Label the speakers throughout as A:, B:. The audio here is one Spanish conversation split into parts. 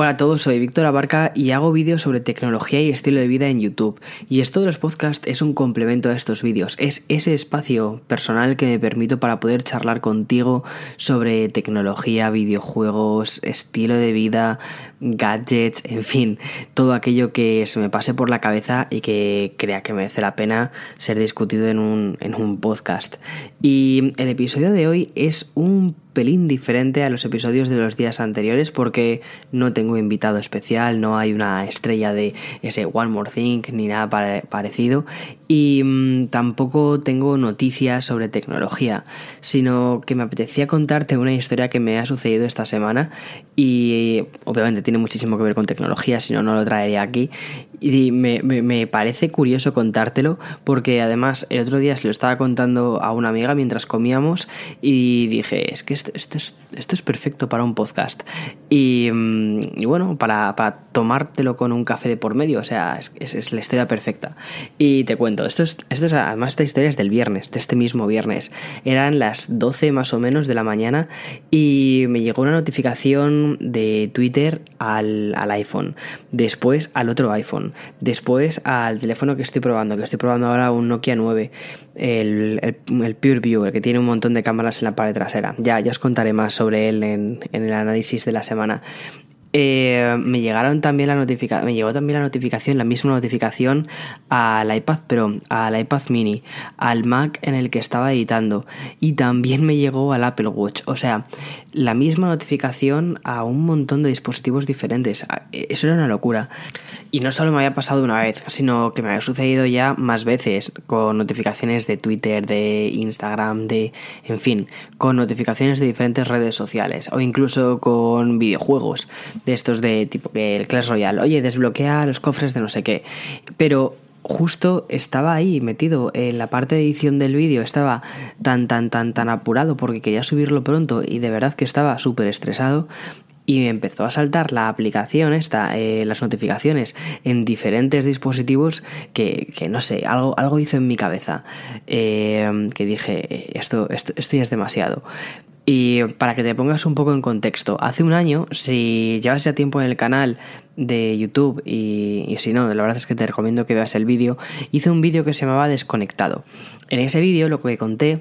A: Hola a todos, soy Víctor Abarca y hago vídeos sobre tecnología y estilo de vida en YouTube. Y esto de los podcasts es un complemento a estos vídeos, es ese espacio personal que me permito para poder charlar contigo sobre tecnología, videojuegos, estilo de vida, gadgets, en fin, todo aquello que se me pase por la cabeza y que crea que merece la pena ser discutido en un, en un podcast. Y el episodio de hoy es un pelín diferente a los episodios de los días anteriores porque no tengo invitado especial, no hay una estrella de ese One More Thing ni nada parecido y mm, tampoco tengo noticias sobre tecnología, sino que me apetecía contarte una historia que me ha sucedido esta semana y obviamente tiene muchísimo que ver con tecnología, si no, no lo traería aquí y me, me, parece curioso contártelo porque además el otro día se lo estaba contando a una amiga mientras comíamos y dije, es que esto, esto, es, esto es, perfecto para un podcast. Y, y bueno, para, para, tomártelo con un café de por medio, o sea, es, es, la historia perfecta. Y te cuento, esto es, esto es, además esta historia es del viernes, de este mismo viernes. Eran las 12 más o menos de la mañana y me llegó una notificación de Twitter al, al iPhone, después al otro iPhone Después al teléfono que estoy probando, que estoy probando ahora un Nokia 9, el, el, Pure View, el que tiene un montón de cámaras en la pared trasera. Ya, ya os contaré más sobre él en, en el análisis de la semana. Eh, me llegaron también la notificación, me llegó también la notificación, la misma notificación al iPad Pro, al iPad Mini, al Mac en el que estaba editando. Y también me llegó al Apple Watch, o sea, la misma notificación a un montón de dispositivos diferentes. Ah, eso era una locura. Y no solo me había pasado una vez, sino que me había sucedido ya más veces con notificaciones de Twitter, de Instagram, de, en fin, con notificaciones de diferentes redes sociales o incluso con videojuegos de estos de tipo que el Clash Royale, oye, desbloquea los cofres de no sé qué. Pero justo estaba ahí metido en la parte de edición del vídeo, estaba tan, tan, tan, tan apurado porque quería subirlo pronto y de verdad que estaba súper estresado y me empezó a saltar la aplicación esta, eh, las notificaciones en diferentes dispositivos que, que, no sé, algo, algo hizo en mi cabeza eh, que dije, eh, esto, esto, esto ya es demasiado. Y para que te pongas un poco en contexto, hace un año, si llevas ya tiempo en el canal de YouTube y, si no, la verdad es que te recomiendo que veas el vídeo, hice un vídeo que se llamaba Desconectado. En ese vídeo lo que conté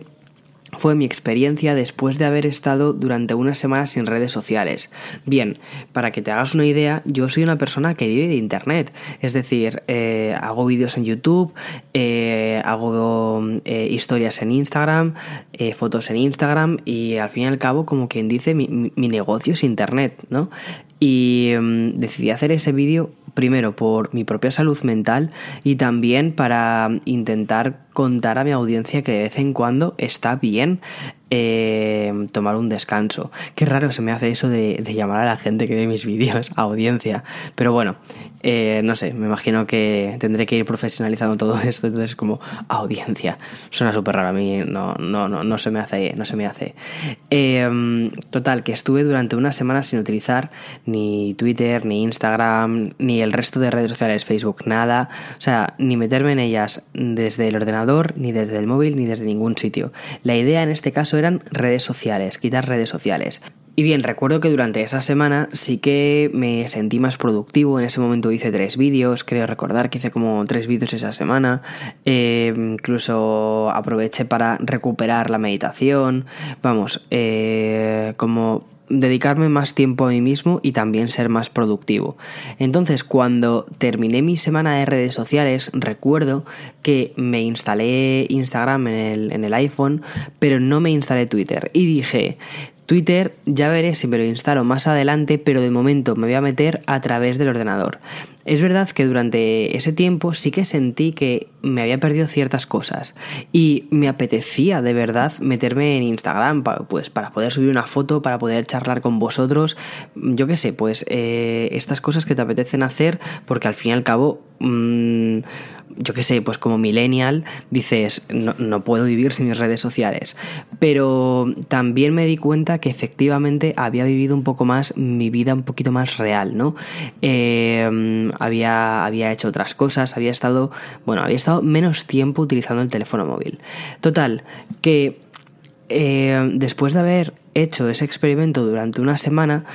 A: fue mi experiencia después de haber estado durante unas semanas sin redes sociales. Bien, para que te hagas una idea, yo soy una persona que vive de Internet, es decir, eh, hago vídeos en YouTube, eh, hago eh, historias en Instagram, fotos en Instagram y al fin y al cabo, como quien dice, mi, negocio es Internet, ¿no? Y mm, decidí hacer ese vídeo primero por mi propia salud mental y también para intentar contar a mi audiencia que de vez en cuando está bien eh, tomar un descanso. Qué raro se me hace eso de, llamar a la gente que ve mis vídeos a audiencia. Pero bueno, eh, no sé, me imagino que tendré que ir profesionalizando todo esto. Entonces, como audiencia. Suena súper raro a mí, no, no, no, no se me hace. No se me hace. Em, total, que estuve durante unas semanas sin utilizar ni Twitter, ni Instagram, ni el resto de redes sociales, Facebook, nada. O sea, ni meterme en ellas desde el ordenador, ni desde el móvil, ni desde ningún sitio. La idea en este caso eran redes sociales, quitar redes sociales. Y bien, recuerdo que durante esa semana sí que me sentí más productivo. En ese momento hice tres vídeos, creo recordar que hice como tres vídeos esa semana. Eh, incluso aproveché para recuperar la meditación. Vamos, eh, como dedicarme más tiempo a mí mismo y también ser más productivo. Entonces, cuando terminé mi semana de redes sociales, recuerdo que me instalé Instagram en el, iPhone, pero no me instalé Twitter. Y dije, Twitter ya veré si me lo instalo más adelante, pero de momento me voy a meter a través del ordenador. Es verdad que durante ese tiempo sí que sentí que me había perdido ciertas cosas y me apetecía de verdad meterme en Instagram pues para poder subir una foto, para poder charlar con vosotros, yo qué sé, pues eh, estas cosas que te apetecen hacer porque al fin y al cabo... Mmm, yo qué sé, pues como millennial dices, no, puedo vivir sin mis redes sociales. Pero también me di cuenta que efectivamente había vivido un poco más mi vida un poquito más real, ¿no? Eh, había, había hecho otras cosas, había estado, bueno, había estado menos tiempo utilizando el teléfono móvil. Total, que eh, después de haber hecho ese experimento durante una semana,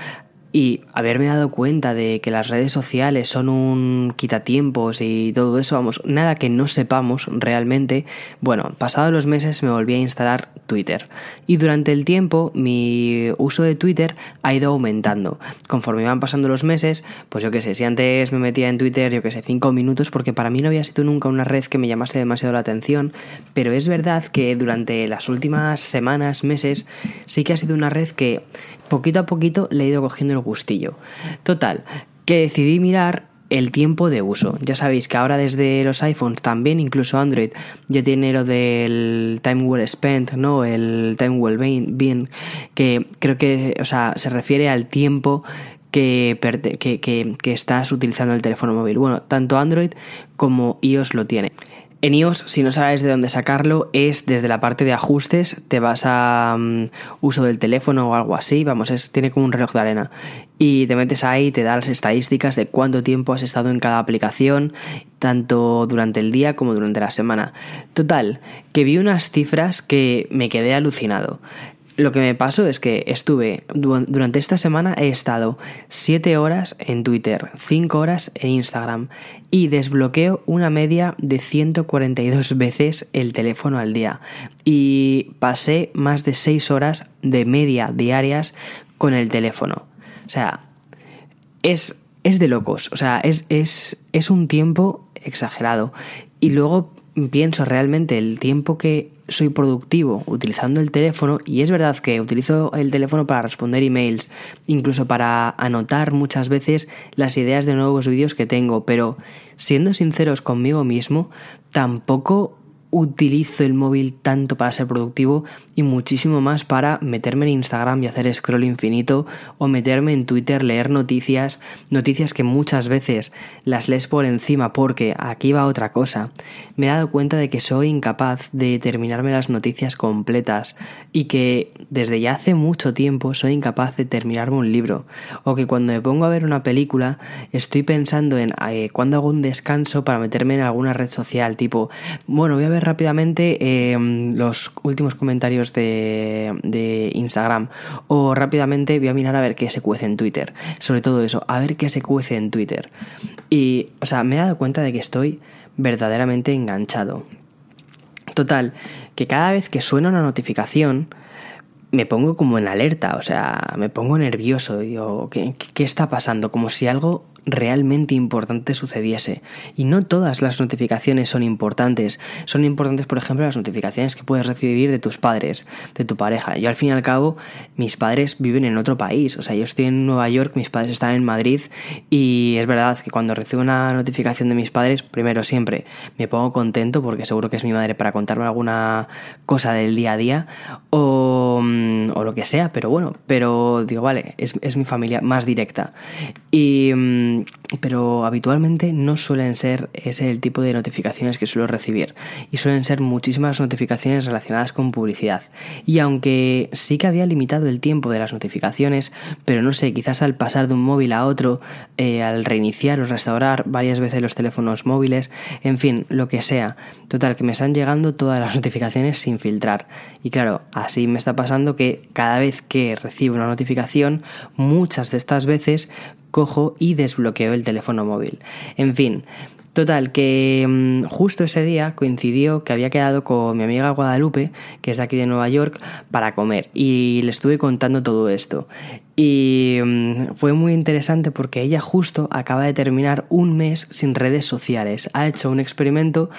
A: y haberme dado cuenta de que las redes sociales son un quitatiempos y todo eso, vamos, nada que no sepamos realmente, bueno, pasados los meses me volví a instalar Twitter y durante el tiempo mi uso de Twitter ha ido aumentando. Conforme iban pasando los meses, pues yo qué sé, si antes me metía en Twitter, yo qué sé, cinco minutos, porque para mí no había sido nunca una red que me llamase demasiado la atención, pero es verdad que durante las últimas semanas, meses, sí que ha sido una red que poquito a poquito le he ido cogiendo el gustillo. Total, que decidí mirar el tiempo de uso. Ya sabéis que ahora desde los iPhones también, incluso Android, ya tiene lo del time well spent, ¿no? El time well being, que creo que, o sea, se refiere al tiempo que, que, que, estás utilizando el teléfono móvil. Bueno, tanto Android como iOS lo tiene. En iOS, si no sabes de dónde sacarlo, es desde la parte de ajustes, te vas a mm, uso del teléfono o algo así, vamos, es, tiene como un reloj de arena. Y te metes ahí, te da las estadísticas de cuánto tiempo has estado en cada aplicación, tanto durante el día como durante la semana. Total, que vi unas cifras que me quedé alucinado. Lo que me pasó es que estuve, durante esta semana he estado 7 horas en Twitter, 5 horas en Instagram y desbloqueo una media de 142 veces el teléfono al día. Y pasé más de 6 horas de media diarias con el teléfono. O sea, es, es de locos, o sea, es, es, es un tiempo exagerado. Y luego pienso realmente el tiempo que soy productivo utilizando el teléfono y es verdad que utilizo el teléfono para responder emails, incluso para anotar muchas veces las ideas de nuevos vídeos que tengo, pero siendo sinceros conmigo mismo, tampoco utilizo el móvil tanto para ser productivo y muchísimo más para meterme en Instagram y hacer scroll infinito o meterme en Twitter, leer noticias, noticias que muchas veces las lees por encima porque aquí va otra cosa. Me he dado cuenta de que soy incapaz de terminarme las noticias completas y que desde ya hace mucho tiempo soy incapaz de terminarme un libro o que cuando me pongo a ver una película estoy pensando en eh, cuándo hago un descanso para meterme en alguna red social tipo, bueno, voy a ver rápidamente em, los últimos comentarios de, de, Instagram o rápidamente voy a mirar a ver qué se cuece en Twitter. Sobre todo eso, a ver qué se cuece en Twitter. Y, o sea, me he dado cuenta de que estoy verdaderamente enganchado. Total, que cada vez que suena una notificación, me pongo como en alerta, o sea, me pongo nervioso, digo, ¿qué, ¿qué, está pasando? Como si algo realmente importante sucediese. Y no todas las notificaciones son importantes. Son importantes, por ejemplo, las notificaciones que puedes recibir de tus padres, de tu pareja. Yo al fin y al cabo, mis padres viven en otro país. O sea, yo estoy en Nueva York, mis padres están en Madrid y es verdad que cuando recibo una notificación de mis padres, primero siempre me pongo contento porque seguro que es mi madre para contarme alguna cosa del día a día o, mm, o lo que sea, pero bueno, pero digo, vale, es, es mi familia más directa. Y mm, pero habitualmente no suelen ser ese el tipo de notificaciones que suelo recibir y suelen ser muchísimas notificaciones relacionadas con publicidad. Y aunque sí que había limitado el tiempo de las notificaciones, pero no sé, quizás al pasar de un móvil a otro, eh, al reiniciar o restaurar varias veces los teléfonos móviles, en fin, lo que sea. Total, que me están llegando todas las notificaciones sin filtrar. Y claro, así me está pasando que cada vez que recibo una notificación, muchas de estas veces cojo y desbloqueo el teléfono móvil. En fin, Total, que mm, justo ese día coincidió que había quedado con mi amiga Guadalupe, que es de aquí de Nueva York, para comer. Y le estuve contando todo esto. Y mm, fue muy interesante porque ella justo acaba de terminar un mes sin redes sociales. Ha hecho un experimento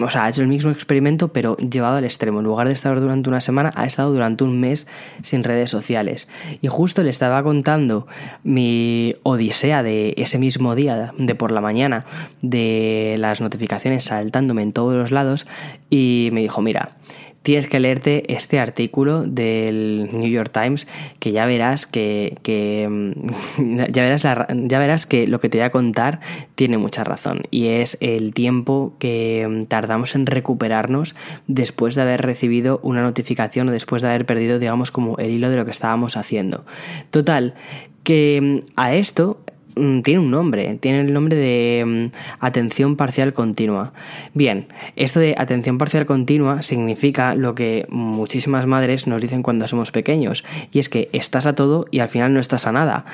A: o sea, ha hecho el mismo experimento, pero llevado al extremo. En lugar de estar durante una semana, ha estado durante un mes sin redes sociales. Y justo le estaba contando mi odisea de ese mismo día, de por la mañana, de las notificaciones saltándome en todos los lados, y me dijo, mira, tienes que leerte este artículo del New York Times que ya verás que, mm, ya, verás ya verás que lo que te voy a contar tiene mucha razón y es el tiempo que mm, tardamos en recuperarnos después de haber recibido una notificación o después de haber perdido digamos como el hilo de lo que estábamos haciendo. Total, que mm, a esto tiene un nombre, tiene el nombre de mm, atención parcial continua. Bien, esto de atención parcial continua significa lo que muchísimas madres nos dicen cuando somos pequeños, y es que estás a todo y al final no estás a nada.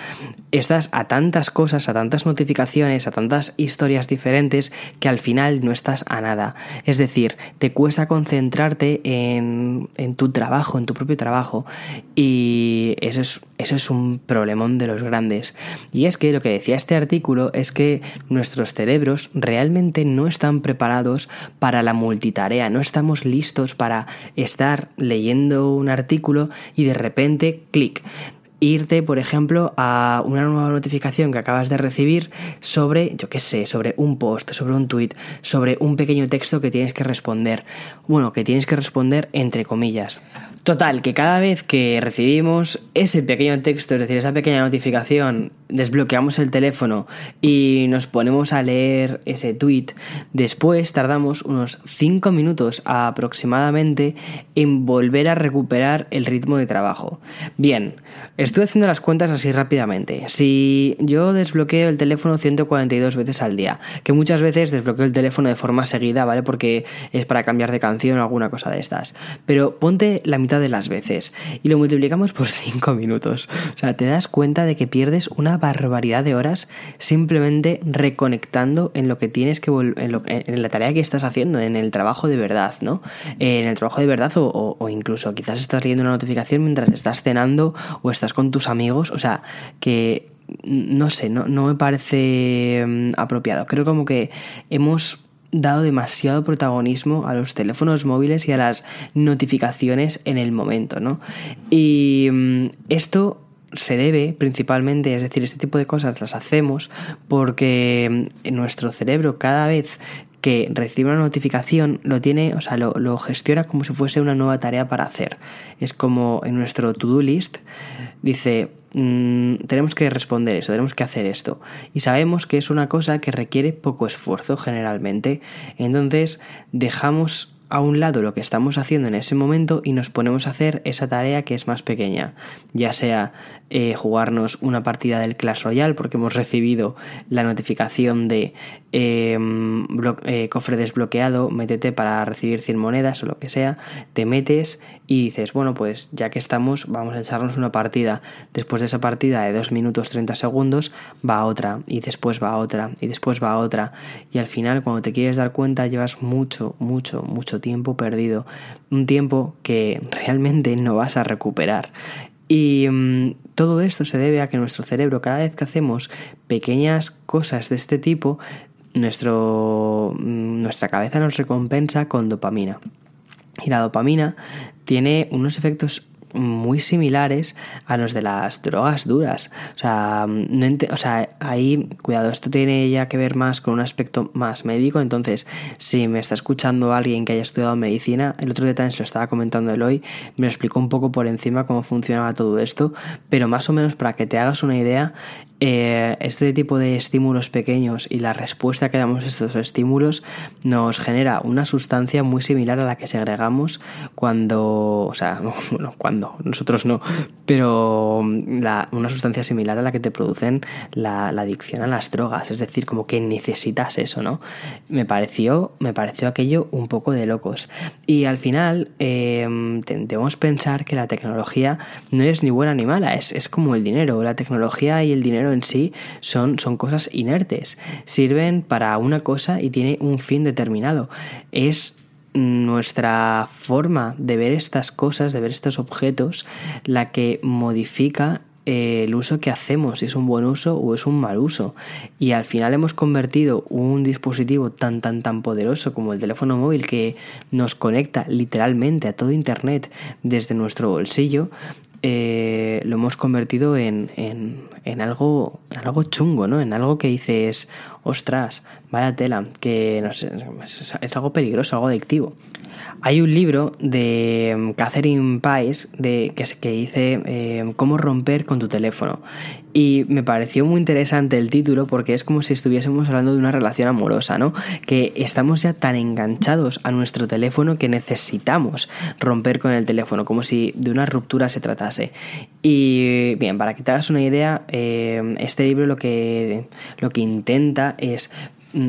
A: Estás a tantas cosas, a tantas notificaciones, a tantas historias diferentes que al final no estás a nada. Es decir, te cuesta concentrarte en, en tu trabajo, en tu propio trabajo, y eso es, eso es un problemón de los grandes. Y es que lo que decía este artículo es que nuestros cerebros realmente no están preparados para la multitarea, no estamos listos para estar leyendo un artículo y de repente, clic, irte, por ejemplo, a una nueva notificación que acabas de recibir sobre, yo qué sé, sobre un post, sobre un tweet, sobre un pequeño texto que tienes que responder. Bueno, que tienes que responder entre comillas. Total, que cada vez que recibimos ese pequeño texto, es decir, esa pequeña notificación, desbloqueamos el teléfono y nos ponemos a leer ese tweet, después tardamos unos 5 minutos aproximadamente en volver a recuperar el ritmo de trabajo. Bien, estoy haciendo las cuentas así rápidamente. Si yo desbloqueo el teléfono 142 veces al día, que muchas veces desbloqueo el teléfono de forma seguida, ¿vale? Porque es para cambiar de canción o alguna cosa de estas. Pero ponte la mitad de las veces y lo multiplicamos por 5 minutos. O sea, te das cuenta de que pierdes una barbaridad de horas simplemente reconectando en lo que tienes que en, en la tarea que estás haciendo, en el trabajo de verdad, ¿no? En el trabajo de verdad o, o incluso quizás estás leyendo una notificación mientras estás cenando o estás con tus amigos. O sea, que no sé, no, no me parece mm, apropiado. Creo como que hemos dado demasiado protagonismo a los teléfonos móviles y a las notificaciones en el momento, ¿no? Y mm, esto se debe principalmente, es decir, este tipo de cosas las hacemos porque mm, nuestro cerebro cada vez que recibe una notificación lo tiene, o sea, lo, lo, gestiona como si fuese una nueva tarea para hacer. Es como en nuestro to-do list dice, Mm, tenemos que responder eso, tenemos que hacer esto. Y sabemos que es una cosa que requiere poco esfuerzo generalmente. Entonces dejamos a un lado lo que estamos haciendo en ese momento y nos ponemos a hacer esa tarea que es más pequeña, ya sea eh, jugarnos una partida del Clash Royale porque hemos recibido la notificación de em, eh, cofre desbloqueado, métete para recibir 100 monedas o lo que sea, te metes y dices, bueno, pues ya que estamos, vamos a echarnos una partida. Después de esa partida de 2 minutos 30 segundos, va otra y después va otra y después va otra y al final cuando te quieres dar cuenta llevas mucho, mucho, mucho tiempo perdido, un tiempo que realmente no vas a recuperar. Y mm, todo esto se debe a que nuestro cerebro, cada vez que hacemos pequeñas cosas de este tipo, nuestro, mm, nuestra cabeza nos recompensa con dopamina. Y la dopamina tiene unos efectos muy similares a los de las drogas duras. O sea, no o sea, ahí, cuidado, esto tiene ya que ver más con un aspecto más médico. Entonces, si me está escuchando alguien que haya estudiado medicina, el otro día también se lo estaba comentando hoy me lo explicó un poco por encima cómo funcionaba todo esto, pero más o menos para que te hagas una idea, eh, este tipo de estímulos pequeños y la respuesta que damos a estos estímulos nos genera una sustancia muy similar a la que segregamos cuando, o sea, bueno, cuando, nosotros no, pero una sustancia similar a la que te producen la, adicción a las drogas, es decir, como que necesitas eso, ¿no? Me pareció, me pareció aquello un poco de locos. Y al final eh, debemos pensar que la tecnología no es ni buena ni mala, es, es como el dinero, la tecnología y el dinero en sí son, son cosas inertes, sirven para una cosa y tiene un fin determinado. Es nuestra forma de ver estas cosas, de ver estos objetos, la que modifica eh, el uso que hacemos, si es un buen uso o es un mal uso. Y al final hemos convertido un dispositivo tan, tan, tan poderoso como el teléfono móvil que nos conecta literalmente a todo Internet desde nuestro bolsillo eh, lo hemos convertido en, en, en, algo, en algo chungo, ¿no? En algo que dices, ostras, vaya tela, que no sé, es, algo peligroso, algo adictivo. Hay un libro de mm, Catherine Pice de, que, dice eh, cómo romper con tu teléfono. Y me pareció muy interesante el título porque es como si estuviésemos hablando de una relación amorosa, ¿no? Que estamos ya tan enganchados a nuestro teléfono que necesitamos romper con el teléfono, como si de una ruptura se tratase. Y bien, para que te hagas una idea, eh, este libro lo que, lo que intenta es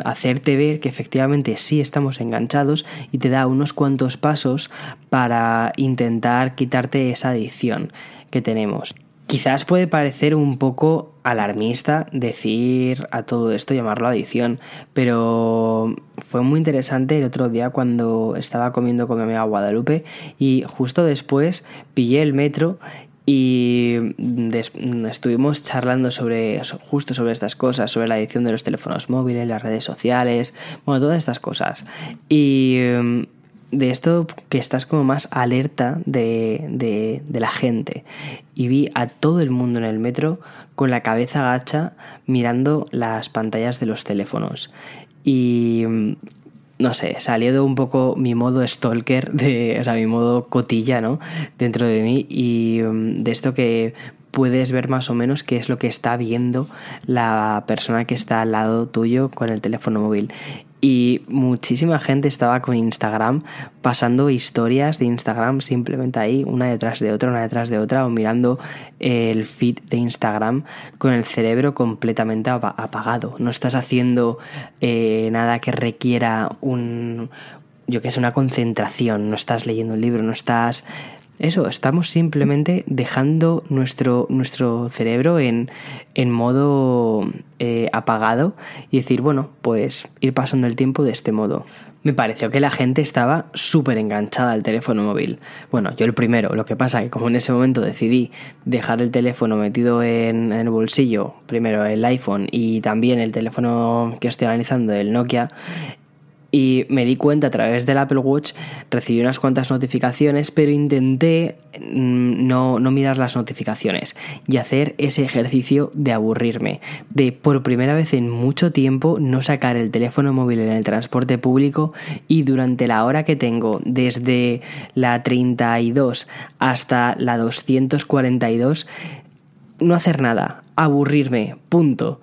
A: hacerte ver que efectivamente sí estamos enganchados y te da unos cuantos pasos para intentar quitarte esa adicción que tenemos. Quizás puede parecer un poco alarmista decir a todo esto, llamarlo adicción, pero fue muy interesante el otro día cuando estaba comiendo con mi amiga Guadalupe y justo después pillé el metro y estuvimos charlando sobre justo sobre estas cosas, sobre la adicción de los teléfonos móviles, las redes sociales, bueno, todas estas cosas. Y de esto que estás como más alerta de, de, la gente. Y vi a todo el mundo en el metro con la cabeza gacha mirando las pantallas de los teléfonos. Y no sé, salió de un poco mi modo stalker, de, o sea, mi modo cotilla, ¿no? Dentro de mí y de esto que puedes ver más o menos qué es lo que está viendo la persona que está al lado tuyo con el teléfono móvil y muchísima gente estaba con Instagram pasando historias de Instagram simplemente ahí, una detrás de otra, una detrás de otra, o mirando el feed de Instagram con el cerebro completamente apagado. No estás haciendo eh, nada que requiera un, yo que sé, una concentración, no estás leyendo un libro, no estás eso, estamos simplemente dejando nuestro, nuestro cerebro en, modo eh, apagado y decir, bueno, pues ir pasando el tiempo de este modo. Me pareció que la gente estaba súper enganchada al teléfono móvil. Bueno, yo el primero, lo que pasa que como en ese momento decidí dejar el teléfono metido en, en el bolsillo, primero el iPhone y también el teléfono que estoy analizando, el Nokia, y me di cuenta a través del Apple Watch, recibí unas cuantas notificaciones, pero intenté mm, no, no, mirar las notificaciones y hacer ese ejercicio de aburrirme, de por primera vez en mucho tiempo no sacar el teléfono móvil en el transporte público y durante la hora que tengo, desde la 32 hasta la 242, no hacer nada, aburrirme, punto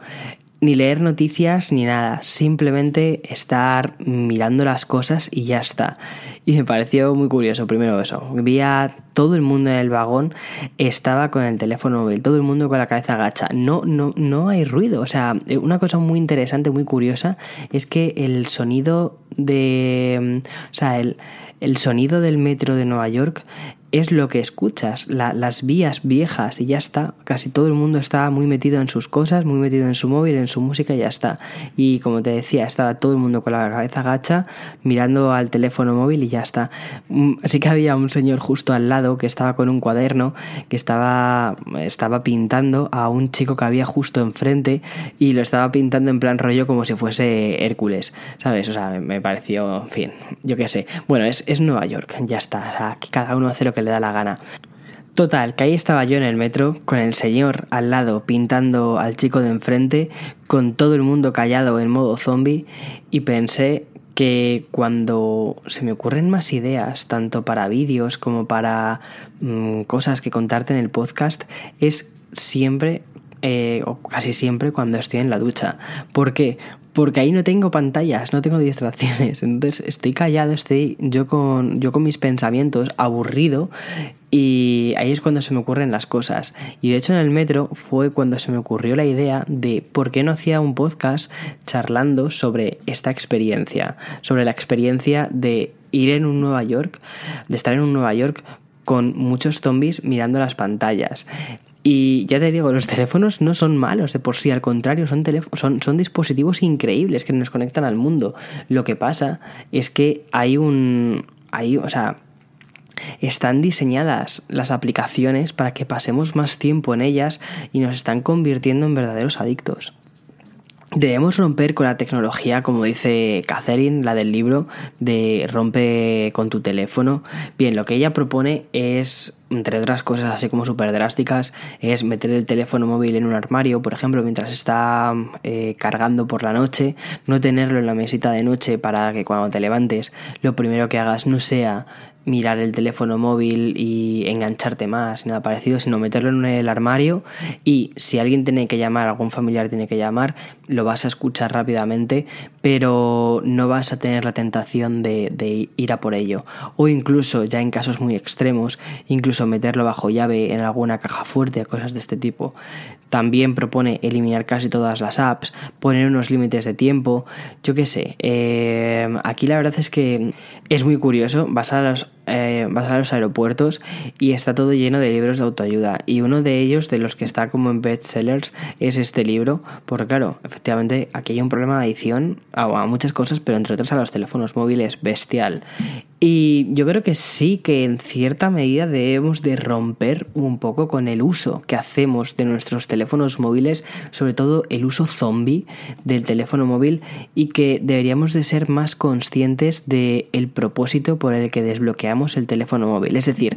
A: ni leer noticias ni nada, simplemente estar mirando las cosas y ya está. Y me pareció muy curioso, primero eso, vi a todo el mundo en el vagón estaba con el teléfono móvil, todo el mundo con la cabeza agacha, no, no, no hay ruido, o sea, una cosa muy interesante, muy curiosa, es que el sonido de, o sea, el, el sonido del metro de Nueva York es lo que escuchas, las vías viejas y ya está. Casi todo el mundo está muy metido en sus cosas, muy metido en su móvil, en su música y ya está. Y como te decía, estaba todo el mundo con la cabeza gacha, mirando al teléfono móvil y ya está. Mm, sí que había un señor justo al lado que estaba con un cuaderno, que estaba, estaba pintando a un chico que había justo enfrente y lo estaba pintando en plan rollo como si fuese Hércules, ¿sabes? O sea, me, pareció, en fin, yo qué sé. Bueno, es, es Nueva York, ya está. O sea, aquí cada uno hace lo que le da la gana. Total, que ahí estaba yo en el metro, con el señor al lado pintando al chico de enfrente, con todo el mundo callado en modo zombie, y pensé que cuando se me ocurren más ideas, tanto para vídeos como para mm, cosas que contarte en el podcast, es siempre, eh, o casi siempre, cuando estoy en la ducha. ¿Por qué? porque ahí no tengo pantallas, no tengo distracciones. Entonces estoy callado, estoy yo con, yo con mis pensamientos, aburrido, y ahí es cuando se me ocurren las cosas. Y de hecho en el metro fue cuando se me ocurrió la idea de por qué no hacía un podcast charlando sobre esta experiencia, sobre la experiencia de ir en un Nueva York, de estar en un Nueva York con muchos zombies mirando las pantallas. Y ya te digo, los teléfonos no son malos de por sí, al contrario, son, son, son dispositivos increíbles que nos conectan al mundo. Lo que pasa es que hay un... Hay, o sea, están diseñadas las aplicaciones para que pasemos más tiempo en ellas y nos están convirtiendo en verdaderos adictos. Debemos romper con la tecnología, como dice Catherine, la del libro, de rompe con tu teléfono. Bien, lo que ella propone es, entre otras cosas así como súper drásticas, es meter el teléfono móvil en un armario, por ejemplo, mientras está eh, cargando por la noche, no tenerlo en la mesita de noche para que cuando te levantes lo primero que hagas no sea mirar el teléfono móvil y engancharte más, nada parecido, sino meterlo en el armario y si alguien tiene que llamar, algún familiar tiene que llamar, lo vas a escuchar rápidamente, pero no vas a tener la tentación de, ir a por ello. O incluso, ya en casos muy extremos, incluso meterlo bajo llave en alguna caja fuerte, cosas de este tipo. También propone eliminar casi todas las apps, poner unos límites de tiempo, yo qué sé. Eh, aquí la verdad es que es muy curioso, vas a, los, eh, vas a los aeropuertos y está todo lleno de libros de autoayuda. Y uno de ellos, de los que está como en bestsellers, es este libro, porque claro, efectivamente aquí hay un problema de adicción a, a muchas cosas, pero entre otras a los teléfonos móviles bestial. Y yo creo que sí que en cierta medida debemos de romper un poco con el uso que hacemos de nuestros teléfonos móviles, sobre todo el uso zombie del teléfono móvil y que deberíamos de ser más conscientes del el propósito por el que desbloqueamos el teléfono móvil. Es decir,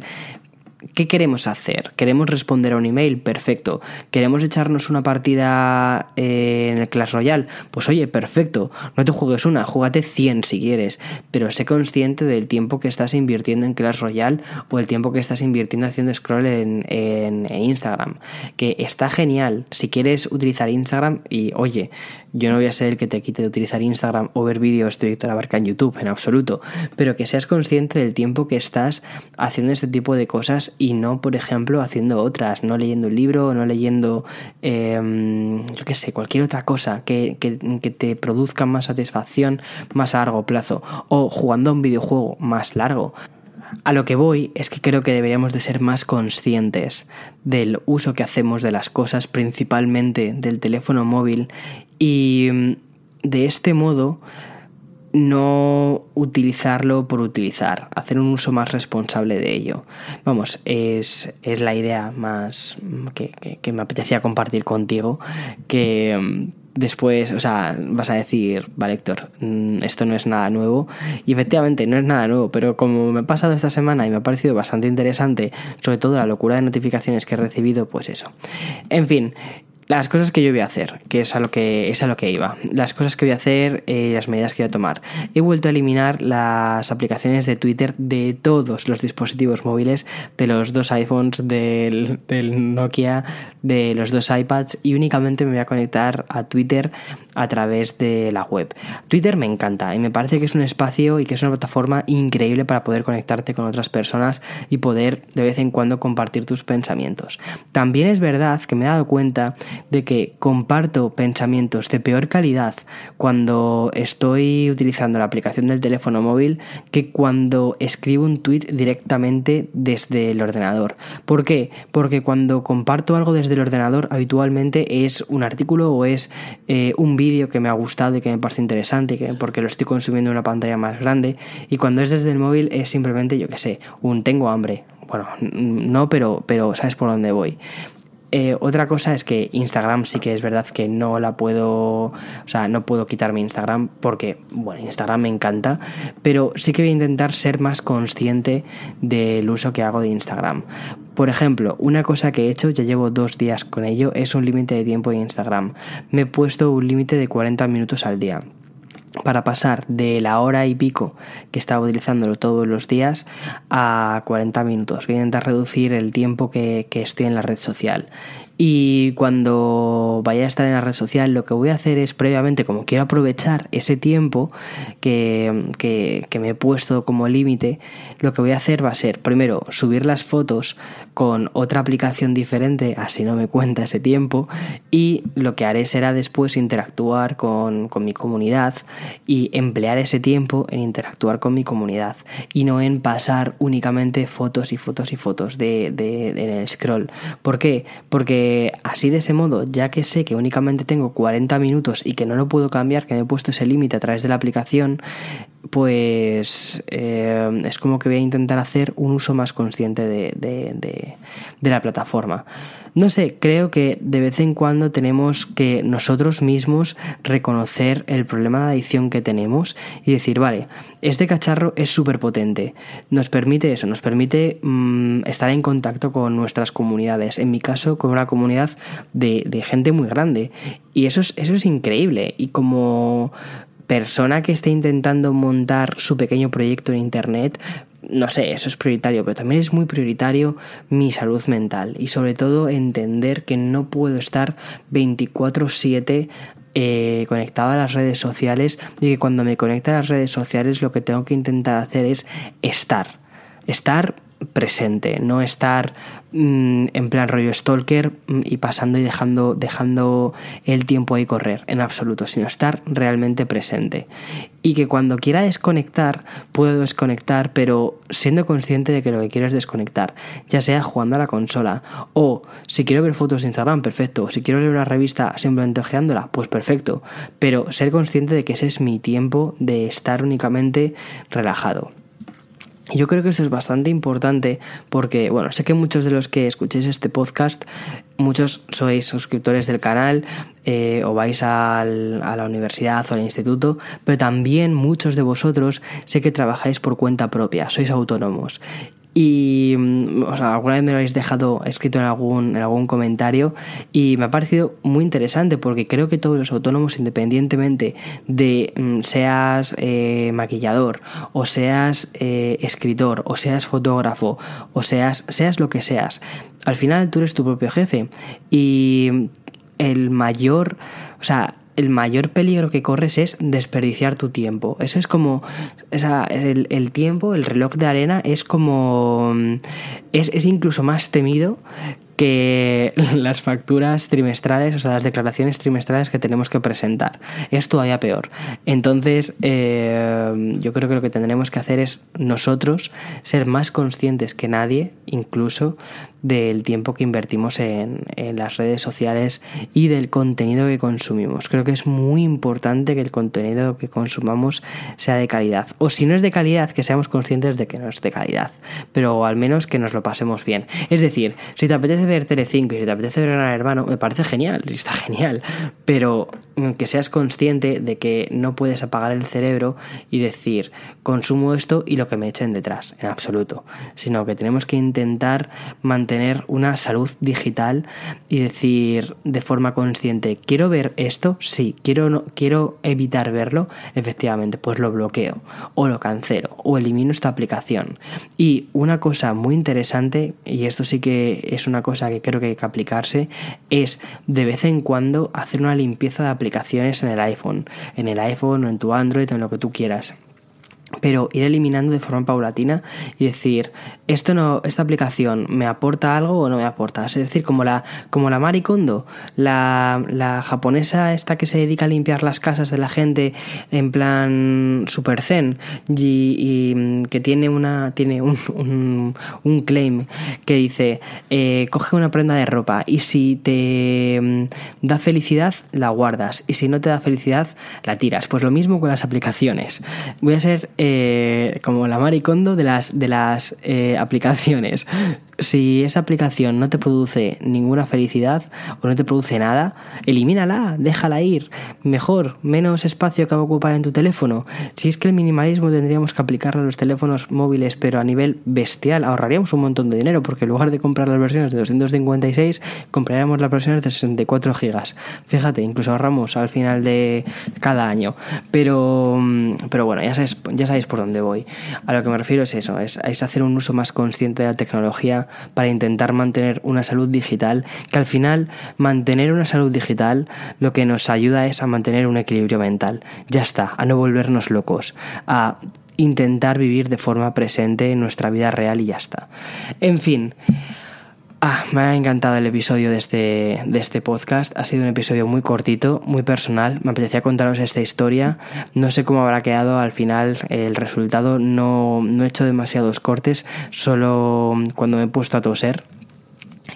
A: ¿Qué queremos hacer? ¿Queremos responder a un email? Perfecto. ¿Queremos echarnos una partida eh, en el Clash Royale? Pues oye, perfecto. No te juegues una, júgate 100 si quieres. Pero sé consciente del tiempo que estás invirtiendo en Clash Royale o el tiempo que estás invirtiendo haciendo scroll en, en Instagram. Que está genial. Si quieres utilizar Instagram y oye, yo no voy a ser el que te quite de utilizar Instagram o ver vídeos de Víctor Abarca en YouTube, en absoluto. Pero que seas consciente del tiempo que estás haciendo este tipo de cosas y no, por ejemplo, haciendo otras, no leyendo un libro, no leyendo, em, yo qué sé, cualquier otra cosa que, que, que te produzca más satisfacción más a largo plazo o jugando a un videojuego más largo. A lo que voy es que creo que deberíamos de ser más conscientes del uso que hacemos de las cosas, principalmente del teléfono móvil, y mm, de este modo no utilizarlo por utilizar, hacer un uso más responsable de ello. Vamos, es, es la idea más que, que, me apetecía compartir contigo, que mm, después, o sea, vas a decir, vale Héctor, mm, esto no es nada nuevo. Y efectivamente no es nada nuevo, pero como me ha pasado esta semana y me ha parecido bastante interesante, sobre todo la locura de notificaciones que he recibido, pues eso. En fin, las cosas que yo voy a hacer, que es a lo que, es a lo que iba. Las cosas que voy a hacer, eh, las medidas que voy a tomar. He vuelto a eliminar las aplicaciones de Twitter de todos los dispositivos móviles, de los dos iPhones, del, del Nokia, de los dos iPads y únicamente me voy a conectar a Twitter a través de la web. Twitter me encanta y me parece que es un espacio y que es una plataforma increíble para poder conectarte con otras personas y poder de vez en cuando compartir tus pensamientos. También es verdad que me he dado cuenta de que comparto pensamientos de peor calidad cuando estoy utilizando la aplicación del teléfono móvil que cuando escribo un tweet directamente desde el ordenador. ¿Por qué? Porque cuando comparto algo desde el ordenador habitualmente es un artículo o es eh, un vídeo que me ha gustado y que me parece interesante que, porque lo estoy consumiendo en una pantalla más grande y cuando es desde el móvil es simplemente yo que sé, un tengo hambre. Bueno, no, pero, pero sabes por dónde voy. Eh, otra cosa es que Instagram sí que es verdad que no la puedo, o sea, no puedo quitar mi Instagram porque, bueno, Instagram me encanta, pero sí que voy a intentar ser más consciente del uso que hago de Instagram. Por ejemplo, una cosa que he hecho, ya llevo dos días con ello, es un límite de tiempo en Instagram. Me he puesto un límite de 40 minutos al día para pasar de la hora y pico que estaba utilizándolo todos los días a 40 minutos. Voy a intentar reducir el tiempo que, que estoy en la red social. Y cuando vaya a estar en la red social, lo que voy a hacer es previamente, como quiero aprovechar ese tiempo que, que, me he puesto como límite, lo que voy a hacer va a ser, primero, subir las fotos con otra aplicación diferente, así no me cuenta ese tiempo, y lo que haré será después interactuar con, con mi comunidad y emplear ese tiempo en interactuar con mi comunidad y no en pasar únicamente fotos y fotos y fotos de, de, en el scroll. ¿Por qué? Porque así de ese modo, ya que sé que únicamente tengo 40 minutos y que no lo puedo cambiar, que me he puesto ese límite a través de la aplicación, pues eh, es como que voy a intentar hacer un uso más consciente de, de, de, la plataforma. No sé, creo que de vez en cuando tenemos que nosotros mismos reconocer el problema de adicción que tenemos y decir, vale, este cacharro es súper potente, nos permite eso, nos permite mmm, estar en contacto con nuestras comunidades, en mi caso con una comunidad de, de gente muy grande y eso es, eso es increíble. Y como persona que esté intentando montar su pequeño proyecto en Internet, no sé, eso es prioritario, pero también es muy prioritario mi salud mental y sobre todo entender que no puedo estar 24/7 eh, conectado a las redes sociales y que cuando me conecta a las redes sociales lo que tengo que intentar hacer es estar, estar presente, no estar mm, en plan rollo stalker mm, y pasando y dejando, dejando el tiempo ahí correr, en absoluto, sino estar realmente presente. Y que cuando quiera desconectar, puedo desconectar, pero siendo consciente de que lo que quiero es desconectar, ya sea jugando a la consola, o si quiero ver fotos de Instagram, perfecto, o si quiero leer una revista simplemente ojeándola, pues perfecto, pero ser consciente de que ese es mi tiempo de estar únicamente relajado. Yo creo que eso es bastante importante porque, bueno, sé que muchos de los que escuchéis este podcast, muchos sois suscriptores del canal eh, o vais a la universidad o al instituto, pero también muchos de vosotros sé que trabajáis por cuenta propia, sois autónomos. Y, mm, o sea, alguna vez me lo habéis dejado escrito en algún, en algún comentario y me ha parecido muy interesante porque creo que todos los autónomos, independientemente de mm, seas eh, maquillador o seas eh, escritor o seas fotógrafo o seas, seas lo que seas, al final tú eres tu propio jefe y el mayor, o sea, el mayor peligro que corres es desperdiciar tu tiempo. Eso es como. el, el, tiempo, el reloj de arena, es como. Es, es incluso más temido que las facturas trimestrales, o sea, las declaraciones trimestrales que tenemos que presentar. Es todavía peor. Entonces, eh, yo creo que lo que tendremos que hacer es nosotros ser más conscientes que nadie, incluso, del tiempo que invertimos en, las redes sociales y del contenido que consumimos. Creo que es muy importante que el contenido que consumamos sea de calidad. O si no es de calidad, que seamos conscientes de que no es de calidad. Pero al menos que nos lo pasemos bien. Es decir, si te apetece ver Tele5 y si te apetece ver Gran Hermano, me parece genial, está genial. Pero que seas consciente de que no puedes apagar el cerebro y decir, consumo esto y lo que me echen detrás, en absoluto. Sino que tenemos que intentar mantener una salud digital y decir de forma consciente, ¿quiero ver esto? Sí. ¿Quiero, no, quiero evitar verlo? Efectivamente, pues lo bloqueo o lo cancelo o elimino esta aplicación. Y una cosa muy interesante, y esto sí que es una cosa que creo que hay que aplicarse es de vez en cuando hacer una limpieza de aplicaciones en el iPhone, en el iPhone o en tu Android o en lo que tú quieras pero ir eliminando de forma paulatina y decir esto no esta aplicación me aporta algo o no me aporta. Es decir como la como la Marikondo la, la japonesa esta que se dedica a limpiar las casas de la gente en plan super zen y, mm, que tiene una tiene un, un, claim que dice eh, coge una prenda de ropa y si te mm, da felicidad la guardas. Y si no te da felicidad la tiras pues lo mismo con las aplicaciones. Voy a ser eh, como la maricondo de las, de las eh, aplicaciones si esa aplicación no te produce ninguna felicidad o no te produce nada, elimínala, déjala ir. Mejor, menos espacio que va a ocupar en tu teléfono. Si es que el minimalismo tendríamos que aplicarlo a los teléfonos móviles, pero a nivel bestial, ahorraríamos un montón de dinero, porque en lugar de comprar las versiones de 256, compraríamos las versiones de 64 gigas. Fíjate, incluso ahorramos al final de cada año. Pero, pero bueno, ya sabéis, ya sabéis por dónde voy. A lo que me refiero es eso, es, es hacer un uso más consciente de la tecnología para intentar mantener una salud digital, que al final mantener una salud digital lo que nos ayuda es a mantener un equilibrio mental. Ya está, a no volvernos locos, a intentar vivir de forma presente en nuestra vida real y ya está. En fin. Ah, me ha encantado el episodio de este, de este podcast. Ha sido un episodio muy cortito, muy personal. Me apetecía contaros esta historia. No sé cómo habrá quedado al final el resultado. No, no he hecho demasiados cortes, solo cuando me he puesto a toser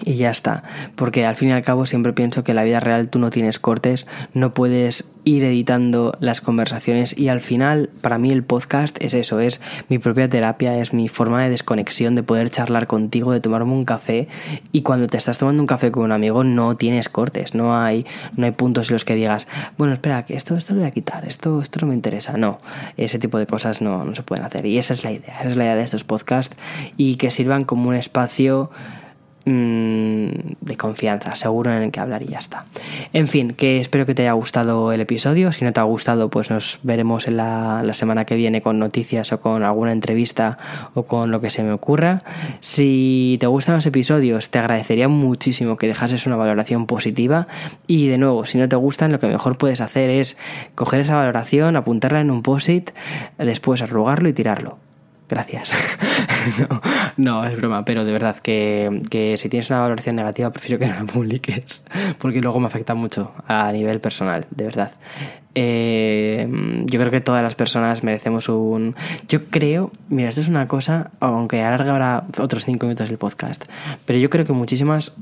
A: y ya está. Porque al fin y al cabo siempre pienso que en la vida real tú no tienes cortes, no puedes ir editando las conversaciones y al final para mí el podcast es eso, es mi propia terapia, es mi forma de desconexión, de poder charlar contigo, de tomarme un café y cuando te estás tomando un café con un amigo no tienes cortes, no hay, no hay puntos en los que digas, bueno, espera, que esto, esto lo voy a quitar, esto, esto no me interesa, no, ese tipo de cosas no, no se pueden hacer y esa es la idea, esa es la idea de estos podcasts y que sirvan como un espacio Mm, de confianza, seguro en el que hablar y ya está. En fin, que espero que te haya gustado el episodio. Si no te ha gustado, pues nos veremos en la, la semana que viene con noticias o con alguna entrevista o con lo que se me ocurra. Si te gustan los episodios, te agradecería muchísimo que dejases una valoración positiva. Y de nuevo, si no te gustan, lo que mejor puedes hacer es coger esa valoración, apuntarla en un post-it, después arrugarlo y tirarlo Gracias. no, no, es broma, pero de verdad que, que, si tienes una valoración negativa prefiero que no la publiques, porque luego me afecta mucho a nivel personal, de verdad. Eh, yo creo que todas las personas merecemos un... Yo creo, mira, esto es una cosa, aunque alarga ahora otros cinco minutos el podcast, pero yo creo que muchísimas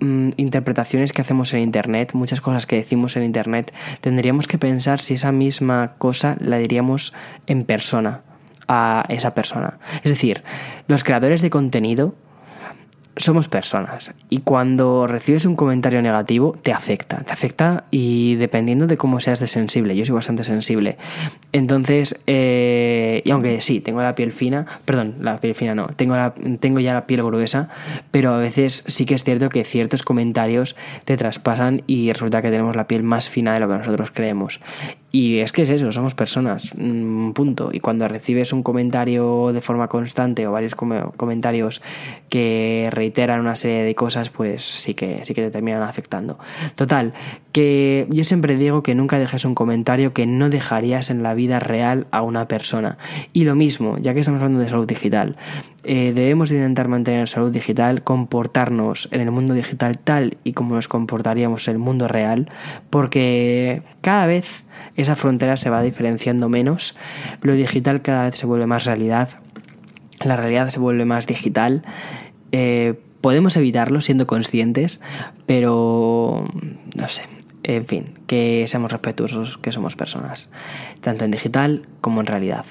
A: mm, interpretaciones que hacemos en Internet, muchas cosas que decimos en Internet, tendríamos que pensar si esa misma cosa la diríamos en persona a esa persona. Es decir, los creadores de contenido somos personas y cuando recibes un comentario negativo te afecta, te afecta y dependiendo de cómo seas de sensible, yo soy bastante sensible, entonces, eh, y aunque sí, tengo la piel fina, perdón, la piel fina no, tengo, la, tengo ya la piel gruesa, pero a veces sí que es cierto que ciertos comentarios te traspasan y resulta que tenemos la piel más fina de lo que nosotros creemos. Y es que es eso, somos personas, mm, punto. Y cuando recibes un comentario de forma constante o varios comentarios que reiteran una serie de cosas, pues sí que, sí que te terminan afectando. Total, que yo siempre digo que nunca dejes un comentario que no dejarías en la vida real a una persona. Y lo mismo, ya que estamos hablando de salud digital, eh, debemos intentar mantener salud digital, comportarnos en el mundo digital tal y como nos comportaríamos en el mundo real, porque cada vez esa frontera se va diferenciando menos, lo digital cada vez se vuelve más realidad, la realidad se vuelve más digital. Eh, podemos evitarlo siendo conscientes, pero no sé, en fin, que seamos respetuosos, que somos personas, tanto en digital como en realidad.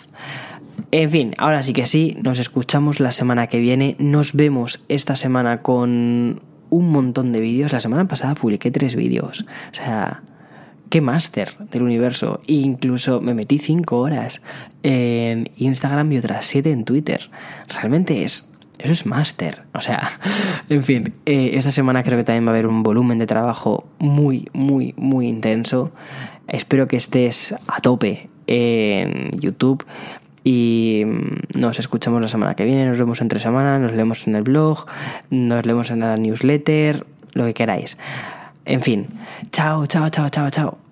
A: En fin, ahora sí que sí, nos escuchamos la semana que viene, nos vemos esta semana con un montón de vídeos. La semana pasada publiqué tres vídeos, o sea, qué máster del universo. incluso me metí cinco horas en Instagram y otras siete en Twitter. Realmente es eso es máster. O sea, en fin, eh, esta semana creo que también va a haber un volumen de trabajo muy, muy, muy intenso. Espero que estés a tope en YouTube. Y mm, nos escuchamos la semana que viene, nos vemos entre semana, nos leemos en el blog, nos leemos en la newsletter, lo que queráis. En fin, chao, chao, chao, chao, chao.